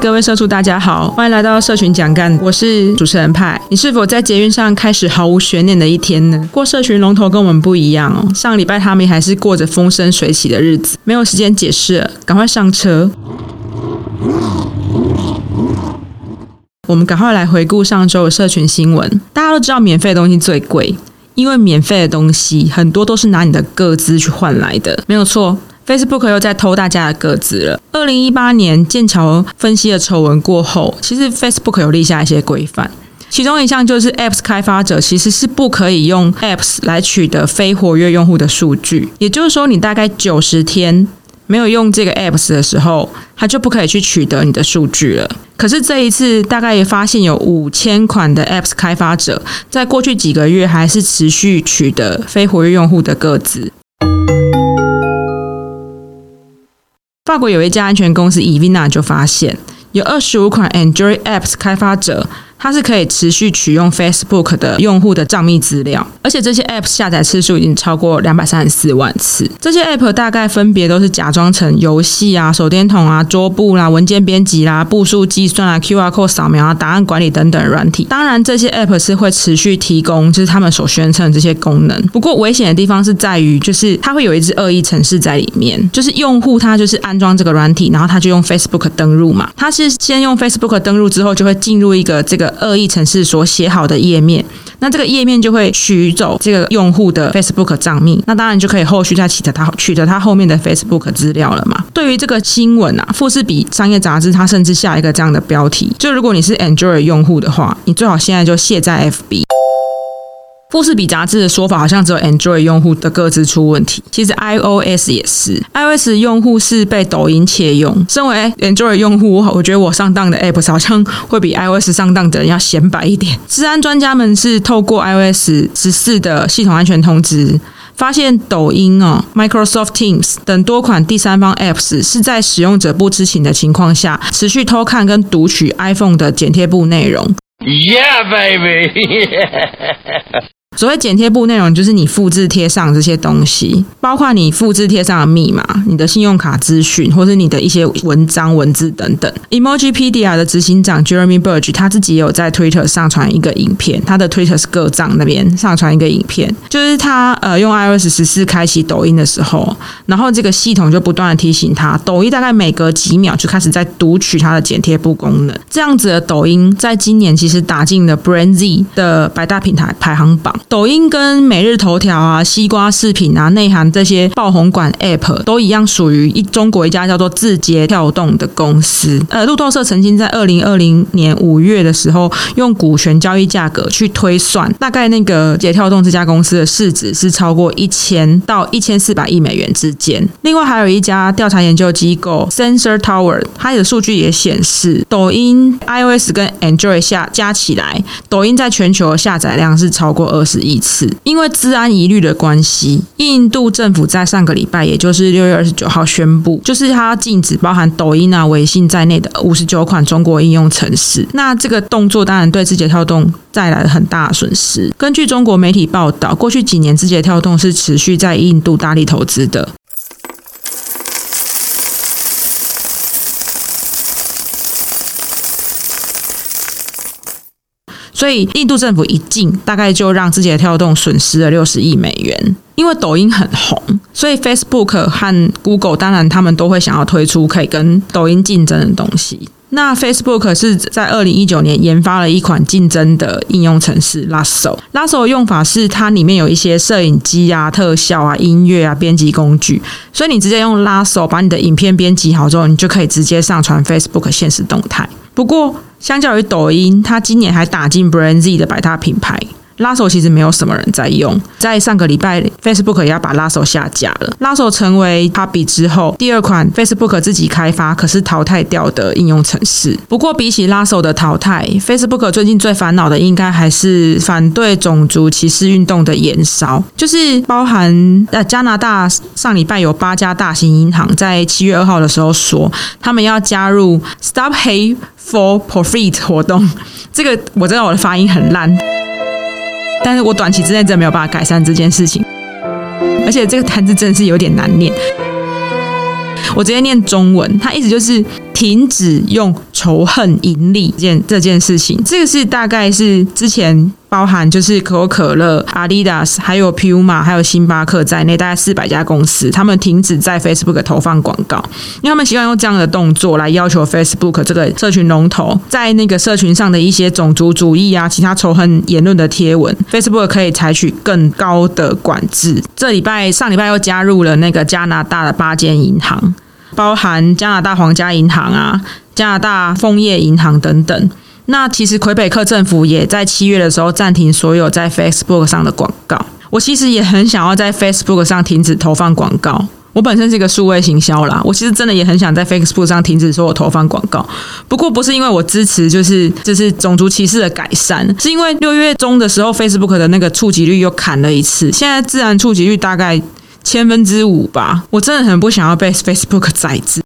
各位社畜，大家好，欢迎来到社群讲干，我是主持人派。你是否在捷运上开始毫无悬念的一天呢？过社群龙头跟我们不一样哦，上礼拜他们还是过着风生水起的日子，没有时间解释了，赶快上车。我们赶快来回顾上周的社群新闻。大家都知道，免费的东西最贵，因为免费的东西很多都是拿你的个资去换来的，没有错。Facebook 又在偷大家的个子了。二零一八年剑桥分析的丑闻过后，其实 Facebook 有立下一些规范，其中一项就是 Apps 开发者其实是不可以用 Apps 来取得非活跃用户的数据，也就是说，你大概九十天没有用这个 Apps 的时候，它就不可以去取得你的数据了。可是这一次，大概也发现有五千款的 Apps 开发者在过去几个月还是持续取得非活跃用户的个资。法国有一家安全公司 Evina 就发现，有二十五款 Android apps 开发者。它是可以持续取用 Facebook 的用户的账密资料，而且这些 App 下载次数已经超过两百三十四万次。这些 App 大概分别都是假装成游戏啊、手电筒啊、桌布啦、文件编辑啦、步数计算啊、QR code 扫描啊、档案管理等等软体。当然，这些 App 是会持续提供就是他们所宣称的这些功能。不过，危险的地方是在于，就是它会有一只恶意程式在里面，就是用户他就是安装这个软体，然后他就用 Facebook 登录嘛。他是先用 Facebook 登录之后，就会进入一个这个。恶意程式所写好的页面，那这个页面就会取走这个用户的 Facebook 账密，那当然就可以后续再取得它取得它后面的 Facebook 资料了嘛。对于这个新闻啊，富士比商业杂志它甚至下一个这样的标题，就如果你是 Android 用户的话，你最好现在就卸载 FB。富士比杂志的说法好像只有 Android 用户的各自出问题，其实 iOS 也是，iOS 用户是被抖音窃用。身为 Android 用户，我我觉得我上当的 apps 好像会比 iOS 上当的人要显摆一点。治安专家们是透过 iOS 十四的系统安全通知，发现抖音哦、Microsoft Teams 等多款第三方 Apps 是在使用者不知情的情况下，持续偷看跟读取 iPhone 的剪贴簿内容。Yeah, baby. 所谓剪贴簿内容，就是你复制贴上这些东西，包括你复制贴上的密码、你的信用卡资讯，或是你的一些文章、文字等等。Emojipedia 的执行长 Jeremy Burge 他自己也有在 Twitter 上传一个影片，他的 Twitter 是各账那边上传一个影片，就是他呃用 iOS 十四开启抖音的时候，然后这个系统就不断的提醒他，抖音大概每隔几秒就开始在读取它的剪贴簿功能。这样子的抖音在今年其实打进了 Brand Z 的百大平台排行榜。抖音跟每日头条啊、西瓜视频啊、内涵这些爆红馆 App 都一样，属于一中国一家叫做字节跳动的公司。呃，路透社曾经在二零二零年五月的时候，用股权交易价格去推算，大概那个节跳动这家公司的市值是超过一千到一千四百亿美元之间。另外，还有一家调查研究机构 Sensor Tower，它的数据也显示，抖音 iOS 跟 Android 下加起来，抖音在全球的下载量是超过二十。一次，因为治安疑虑的关系，印度政府在上个礼拜，也就是六月二十九号宣布，就是它禁止包含抖音啊、微信在内的五十九款中国应用程式。那这个动作当然对字节跳动带来了很大的损失。根据中国媒体报道，过去几年字节跳动是持续在印度大力投资的。所以，印度政府一禁，大概就让字节跳动损失了六十亿美元。因为抖音很红，所以 Facebook 和 Google 当然他们都会想要推出可以跟抖音竞争的东西。那 Facebook 是在二零一九年研发了一款竞争的应用程式 Lasso。Lasso 的用法是它里面有一些摄影机啊、特效啊、音乐啊、编辑工具，所以你直接用 Lasso 把你的影片编辑好之后，你就可以直接上传 Facebook 现实动态。不过，相较于抖音，它今年还打进 Brand Z 的百大品牌。拉手其实没有什么人在用，在上个礼拜，Facebook 也要把拉手下架了。拉手成为 p u b 之后第二款 Facebook 自己开发可是淘汰掉的应用程式。不过比起拉手的淘汰，Facebook 最近最烦恼的应该还是反对种族歧视运动的延烧，就是包含呃加拿大上礼拜有八家大型银行在七月二号的时候说，他们要加入 Stop Hate for Profit 活动。这个我知道我的发音很烂。但是我短期之内真的没有办法改善这件事情，而且这个单字真的是有点难念。我直接念中文，它意思就是停止用仇恨盈利这件这件事情。这个是大概是之前。包含就是可口可乐、Adidas、还有 Puma、还有星巴克在内，大概四百家公司，他们停止在 Facebook 投放广告，因为他们习惯用这样的动作来要求 Facebook 这个社群龙头，在那个社群上的一些种族主义啊、其他仇恨言论的贴文，Facebook 可以采取更高的管制。这礼拜上礼拜又加入了那个加拿大的八间银行，包含加拿大皇家银行啊、加拿大枫叶银行等等。那其实魁北克政府也在七月的时候暂停所有在 Facebook 上的广告。我其实也很想要在 Facebook 上停止投放广告。我本身是一个数位行销啦，我其实真的也很想在 Facebook 上停止所有投放广告。不过不是因为我支持，就是就是种族歧视的改善，是因为六月中的时候 Facebook 的那个触及率又砍了一次，现在自然触及率大概千分之五吧。我真的很不想要被 Facebook 宰制。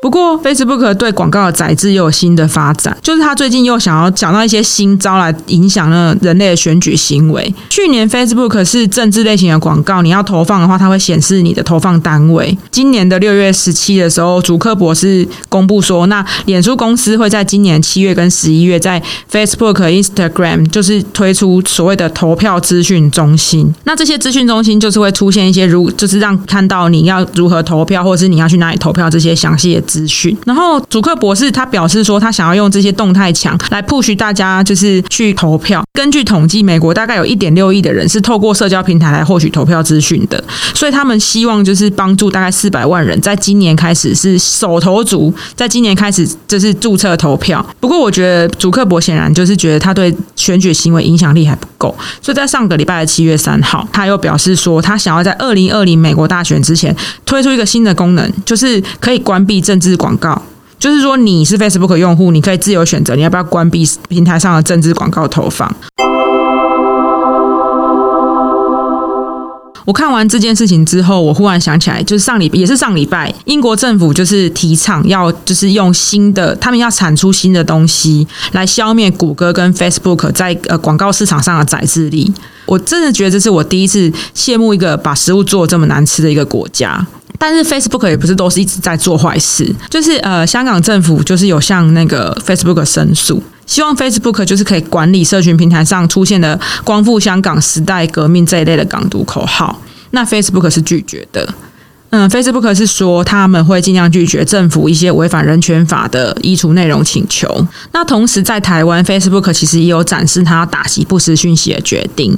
不过，Facebook 对广告的宰制又有新的发展，就是他最近又想要讲到一些新招来影响了人类的选举行为。去年 Facebook 是政治类型的广告，你要投放的话，它会显示你的投放单位。今年的六月十七的时候，主克博士公布说，那脸书公司会在今年七月跟十一月在 Facebook、Instagram 就是推出所谓的投票资讯中心。那这些资讯中心就是会出现一些如，就是让看到你要如何投票，或者是你要去哪里投票这些详细的。资讯，然后主克博士他表示说，他想要用这些动态墙来 push 大家，就是去投票。根据统计，美国大概有一点六亿的人是透过社交平台来获取投票资讯的，所以他们希望就是帮助大概四百万人，在今年开始是手头足，在今年开始就是注册投票。不过，我觉得主克博显然就是觉得他对选举行为影响力还不够，所以在上个礼拜的七月三号，他又表示说，他想要在二零二零美国大选之前推出一个新的功能，就是可以关闭政治广告，就是说你是 Facebook 用户，你可以自由选择你要不要关闭平台上的政治广告投放。我看完这件事情之后，我忽然想起来，就是上礼也是上礼拜，英国政府就是提倡要就是用新的，他们要产出新的东西来消灭谷歌跟 Facebook 在呃广告市场上的宰制力。我真的觉得这是我第一次羡慕一个把食物做这么难吃的一个国家。但是 Facebook 也不是都是一直在做坏事，就是呃，香港政府就是有向那个 Facebook 申诉，希望 Facebook 就是可以管理社群平台上出现的“光复香港时代革命”这一类的港独口号。那 Facebook 是拒绝的，嗯，Facebook 是说他们会尽量拒绝政府一些违反人权法的移除内容请求。那同时在台湾，Facebook 其实也有展示他打击不实讯息的决定。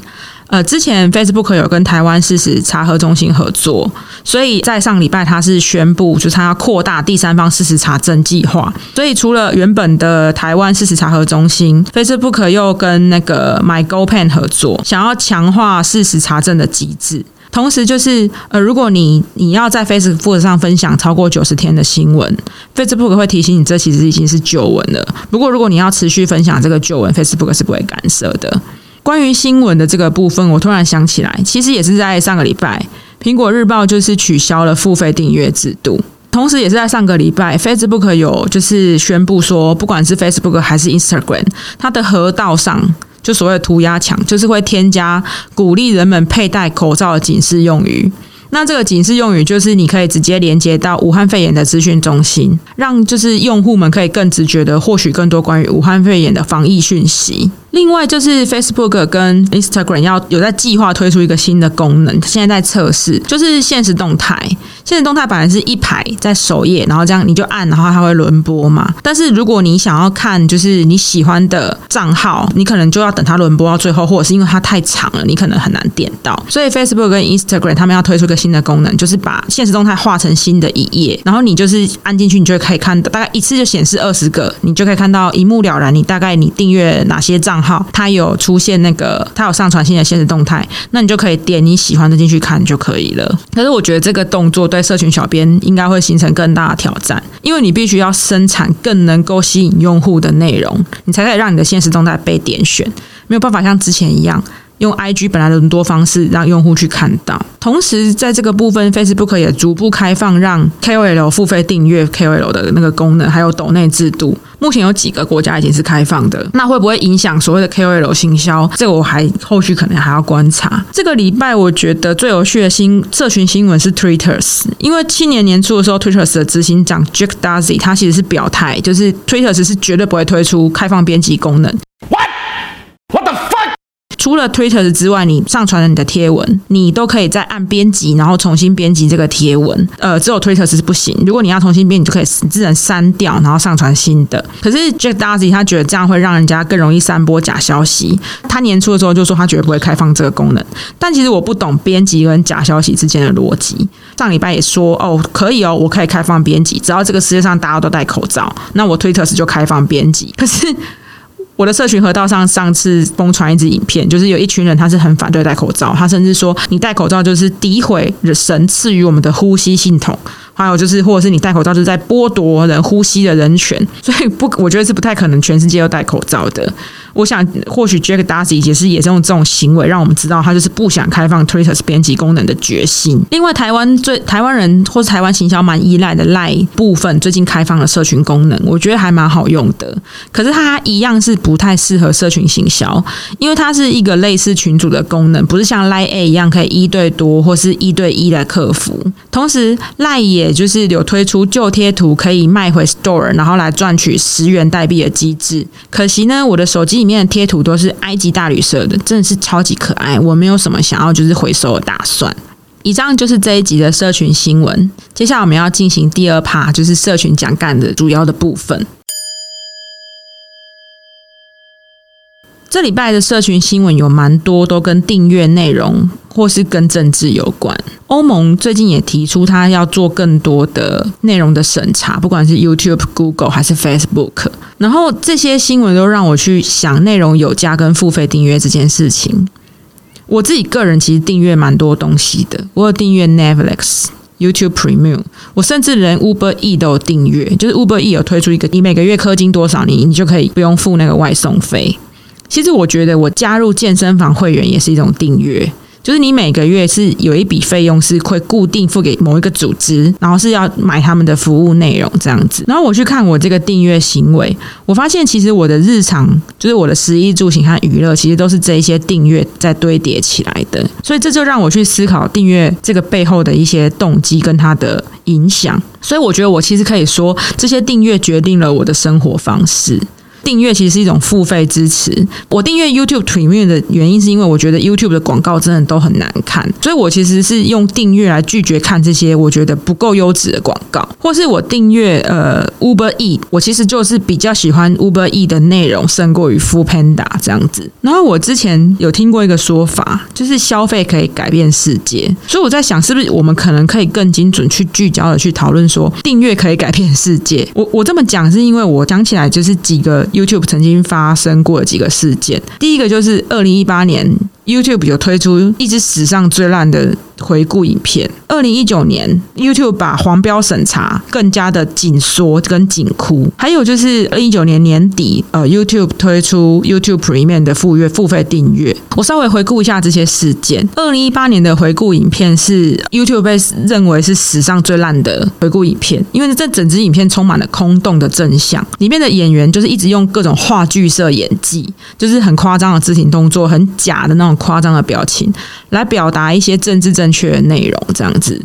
呃，之前 Facebook 有跟台湾事实查核中心合作，所以在上礼拜他是宣布，就是他要扩大第三方事实查证计划。所以除了原本的台湾事实查核中心，Facebook 又跟那个 MyGoPen 合作，想要强化事实查证的机制。同时，就是呃，如果你你要在 Facebook 上分享超过九十天的新闻，Facebook 会提醒你，这其实已经是旧闻了。不过，如果你要持续分享这个旧闻，Facebook 是不会干涉的。关于新闻的这个部分，我突然想起来，其实也是在上个礼拜，苹果日报就是取消了付费订阅制度，同时也是在上个礼拜，Facebook 有就是宣布说，不管是 Facebook 还是 Instagram，它的河道上就所谓的涂鸦墙，就是会添加鼓励人们佩戴口罩的警示用语。那这个警示用语就是你可以直接连接到武汉肺炎的资讯中心，让就是用户们可以更直觉的获取更多关于武汉肺炎的防疫讯息。另外就是 Facebook 跟 Instagram 要有在计划推出一个新的功能，现在在测试，就是现实动态。现实动态本来是一排在首页，然后这样你就按，然后它会轮播嘛。但是如果你想要看就是你喜欢的账号，你可能就要等它轮播到最后，或者是因为它太长了，你可能很难点到。所以 Facebook 跟 Instagram 他们要推出一个新的功能，就是把现实动态画成新的一页，然后你就是按进去，你就可以看到大概一次就显示二十个，你就可以看到一目了然。你大概你订阅哪些账？好，它有出现那个，它有上传新的现实动态，那你就可以点你喜欢的进去看就可以了。可是我觉得这个动作对社群小编应该会形成更大的挑战，因为你必须要生产更能够吸引用户的内容，你才可以让你的现实动态被点选。没有办法像之前一样，用 IG 本来的多方式让用户去看到。同时，在这个部分，Facebook 也逐步开放让 KOL 付费订阅 KOL 的那个功能，还有抖内制度。目前有几个国家已经是开放的，那会不会影响所谓的 KOL 行销？这个我还后续可能还要观察。这个礼拜我觉得最有趣的新社群新闻是 Twitter，因为去年年初的时候，Twitter 的执行长 Jack Dorsey 他其实是表态，就是 Twitter 是绝对不会推出开放编辑功能。除了 Twitter 之外，你上传了你的贴文，你都可以再按编辑，然后重新编辑这个贴文。呃，只有 Twitter 是不行。如果你要重新编，你就可以自然删掉，然后上传新的。可是 Jack Dorsey 他觉得这样会让人家更容易散播假消息。他年初的时候就说他绝对不会开放这个功能。但其实我不懂编辑跟假消息之间的逻辑。上礼拜也说哦，可以哦，我可以开放编辑，只要这个世界上大家都戴口罩，那我 Twitter 就开放编辑。可是。我的社群河道上上次疯传一支影片，就是有一群人他是很反对戴口罩，他甚至说你戴口罩就是诋毁神赐予我们的呼吸系统。还有就是，或者是你戴口罩，就是在剥夺人呼吸的人权，所以不，我觉得是不太可能全世界都戴口罩的。我想，或许 Jack Darcy 也是也是用这种行为，让我们知道他就是不想开放 Twitter 编辑功能的决心。另外，台湾最台湾人或是台湾行销蛮依赖的赖部分，最近开放了社群功能，我觉得还蛮好用的。可是它一样是不太适合社群行销，因为它是一个类似群组的功能，不是像 Lie A 一样可以一对多或是一对一来客服。同时，赖也就是有推出旧贴图可以卖回 Store，然后来赚取十元代币的机制。可惜呢，我的手机里面的贴图都是埃及大旅社的，真的是超级可爱。我没有什么想要就是回收的打算。以上就是这一集的社群新闻。接下来我们要进行第二趴，就是社群讲干的主要的部分。这礼拜的社群新闻有蛮多，都跟订阅内容或是跟政治有关。欧盟最近也提出，他要做更多的内容的审查，不管是 YouTube、Google 还是 Facebook。然后这些新闻都让我去想内容有价跟付费订阅这件事情。我自己个人其实订阅蛮多东西的，我有订阅 Netflix、YouTube Premium，我甚至连 Uber E 都有订阅，就是 Uber E 有推出一个，你每个月氪金多少，你你就可以不用付那个外送费。其实我觉得，我加入健身房会员也是一种订阅。就是你每个月是有一笔费用是会固定付给某一个组织，然后是要买他们的服务内容这样子。然后我去看我这个订阅行为，我发现其实我的日常就是我的食衣住行和娱乐，其实都是这一些订阅在堆叠起来的。所以这就让我去思考订阅这个背后的一些动机跟它的影响。所以我觉得我其实可以说，这些订阅决定了我的生活方式。订阅其实是一种付费支持。我订阅 YouTube Premium 的原因是因为我觉得 YouTube 的广告真的都很难看，所以我其实是用订阅来拒绝看这些我觉得不够优质的广告。或是我订阅呃 Uber E，我其实就是比较喜欢 Uber E 的内容胜过于 Full Panda 这样子。然后我之前有听过一个说法，就是消费可以改变世界，所以我在想，是不是我们可能可以更精准去聚焦的去讨论说，订阅可以改变世界。我我这么讲是因为我讲起来就是几个。YouTube 曾经发生过几个事件，第一个就是二零一八年，YouTube 有推出一支史上最烂的。回顾影片，二零一九年，YouTube 把黄标审查更加的紧缩跟紧箍。还有就是二零一九年年底，呃，YouTube 推出 YouTube Premium 的付月付费订阅。我稍微回顾一下这些事件。二零一八年的回顾影片是 YouTube 被认为是史上最烂的回顾影片，因为这整支影片充满了空洞的真相，里面的演员就是一直用各种话剧社演技，就是很夸张的肢体动作，很假的那种夸张的表情，来表达一些政治正。确的内容这样子，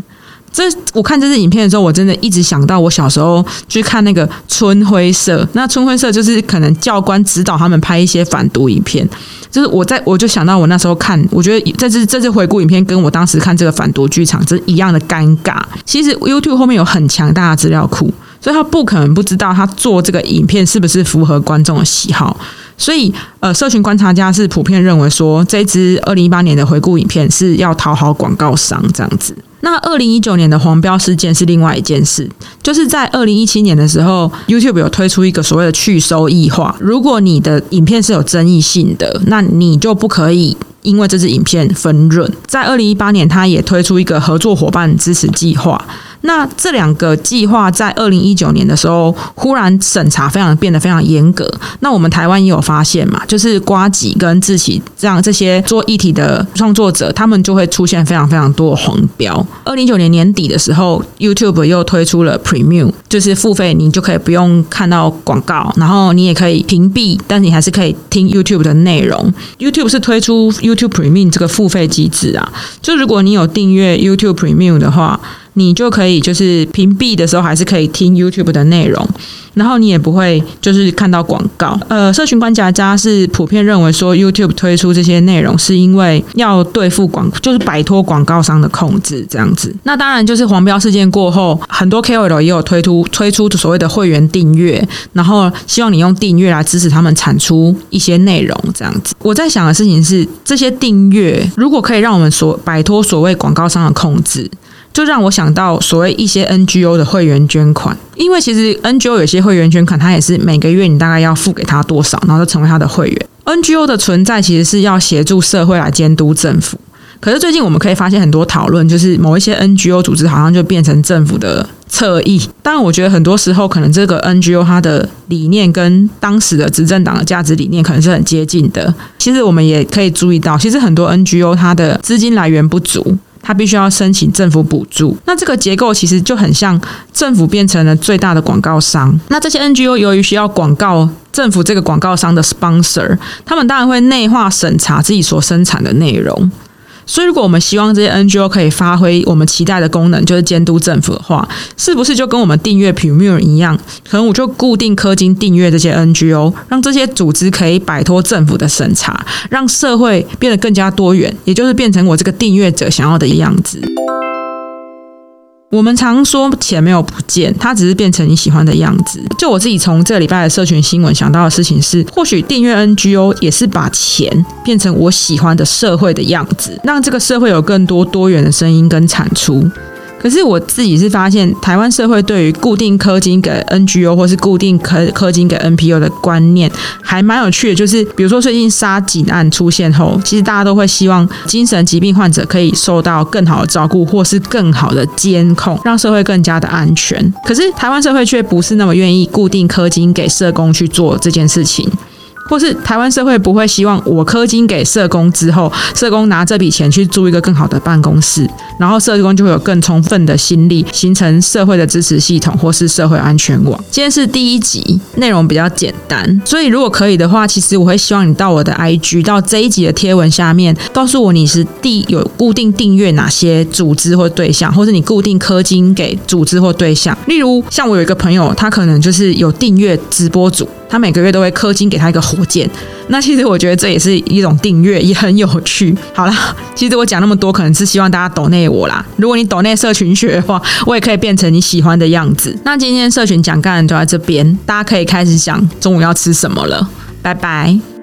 这我看这支影片的时候，我真的一直想到我小时候去看那个春晖社。那春晖社就是可能教官指导他们拍一些反毒影片，就是我在我就想到我那时候看，我觉得这支这支回顾影片跟我当时看这个反毒剧场是一样的尴尬。其实 YouTube 后面有很强大的资料库，所以他不可能不知道他做这个影片是不是符合观众的喜好。所以，呃，社群观察家是普遍认为说，这支二零一八年的回顾影片是要讨好广告商这样子。那二零一九年的黄标事件是另外一件事，就是在二零一七年的时候，YouTube 有推出一个所谓的去收益化，如果你的影片是有争议性的，那你就不可以。因为这支影片分润。在二零一八年，他也推出一个合作伙伴支持计划。那这两个计划在二零一九年的时候，忽然审查非常变得非常严格。那我们台湾也有发现嘛，就是瓜吉跟志奇这样这些做议题的创作者，他们就会出现非常非常多的黄标。二零一九年年底的时候，YouTube 又推出了 Premium，就是付费，你就可以不用看到广告，然后你也可以屏蔽，但你还是可以听 YouTube 的内容。YouTube 是推出 You YouTube Premium 这个付费机制啊，就如果你有订阅 YouTube Premium 的话。你就可以就是屏蔽的时候还是可以听 YouTube 的内容，然后你也不会就是看到广告。呃，社群观察家是普遍认为说 YouTube 推出这些内容是因为要对付广，就是摆脱广告商的控制这样子。那当然就是黄标事件过后，很多 KOL 也有推出推出所谓的会员订阅，然后希望你用订阅来支持他们产出一些内容这样子。我在想的事情是，这些订阅如果可以让我们所摆脱所谓广告商的控制。就让我想到所谓一些 NGO 的会员捐款，因为其实 NGO 有些会员捐款，它也是每个月你大概要付给他多少，然后就成为他的会员。NGO 的存在其实是要协助社会来监督政府，可是最近我们可以发现很多讨论，就是某一些 NGO 组织好像就变成政府的侧翼。当然，我觉得很多时候可能这个 NGO 它的理念跟当时的执政党的价值理念可能是很接近的。其实我们也可以注意到，其实很多 NGO 它的资金来源不足。他必须要申请政府补助，那这个结构其实就很像政府变成了最大的广告商。那这些 NGO 由于需要广告政府这个广告商的 sponsor，他们当然会内化审查自己所生产的内容。所以，如果我们希望这些 NGO 可以发挥我们期待的功能，就是监督政府的话，是不是就跟我们订阅 Premium 一样？可能我就固定氪金订阅这些 NGO，让这些组织可以摆脱政府的审查，让社会变得更加多元，也就是变成我这个订阅者想要的样子。我们常说钱没有不见，它只是变成你喜欢的样子。就我自己从这礼拜的社群新闻想到的事情是，或许订阅 NGO 也是把钱变成我喜欢的社会的样子，让这个社会有更多多元的声音跟产出。可是我自己是发现，台湾社会对于固定氪金给 NGO 或是固定氪氪金给 NPO 的观念还蛮有趣的。就是比如说最近杀警案出现后，其实大家都会希望精神疾病患者可以受到更好的照顾，或是更好的监控，让社会更加的安全。可是台湾社会却不是那么愿意固定氪金给社工去做这件事情。或是台湾社会不会希望我氪金给社工之后，社工拿这笔钱去租一个更好的办公室，然后社工就会有更充分的心力形成社会的支持系统或是社会安全网。今天是第一集，内容比较简单，所以如果可以的话，其实我会希望你到我的 IG 到这一集的贴文下面，告诉我你是第有固定订阅哪些组织或对象，或者你固定氪金给组织或对象。例如，像我有一个朋友，他可能就是有订阅直播组。他每个月都会氪金给他一个火箭，那其实我觉得这也是一种订阅，也很有趣。好了，其实我讲那么多，可能是希望大家懂内我啦。如果你懂内社群学的话，我也可以变成你喜欢的样子。那今天社群讲干就在这边，大家可以开始想中午要吃什么了。拜拜。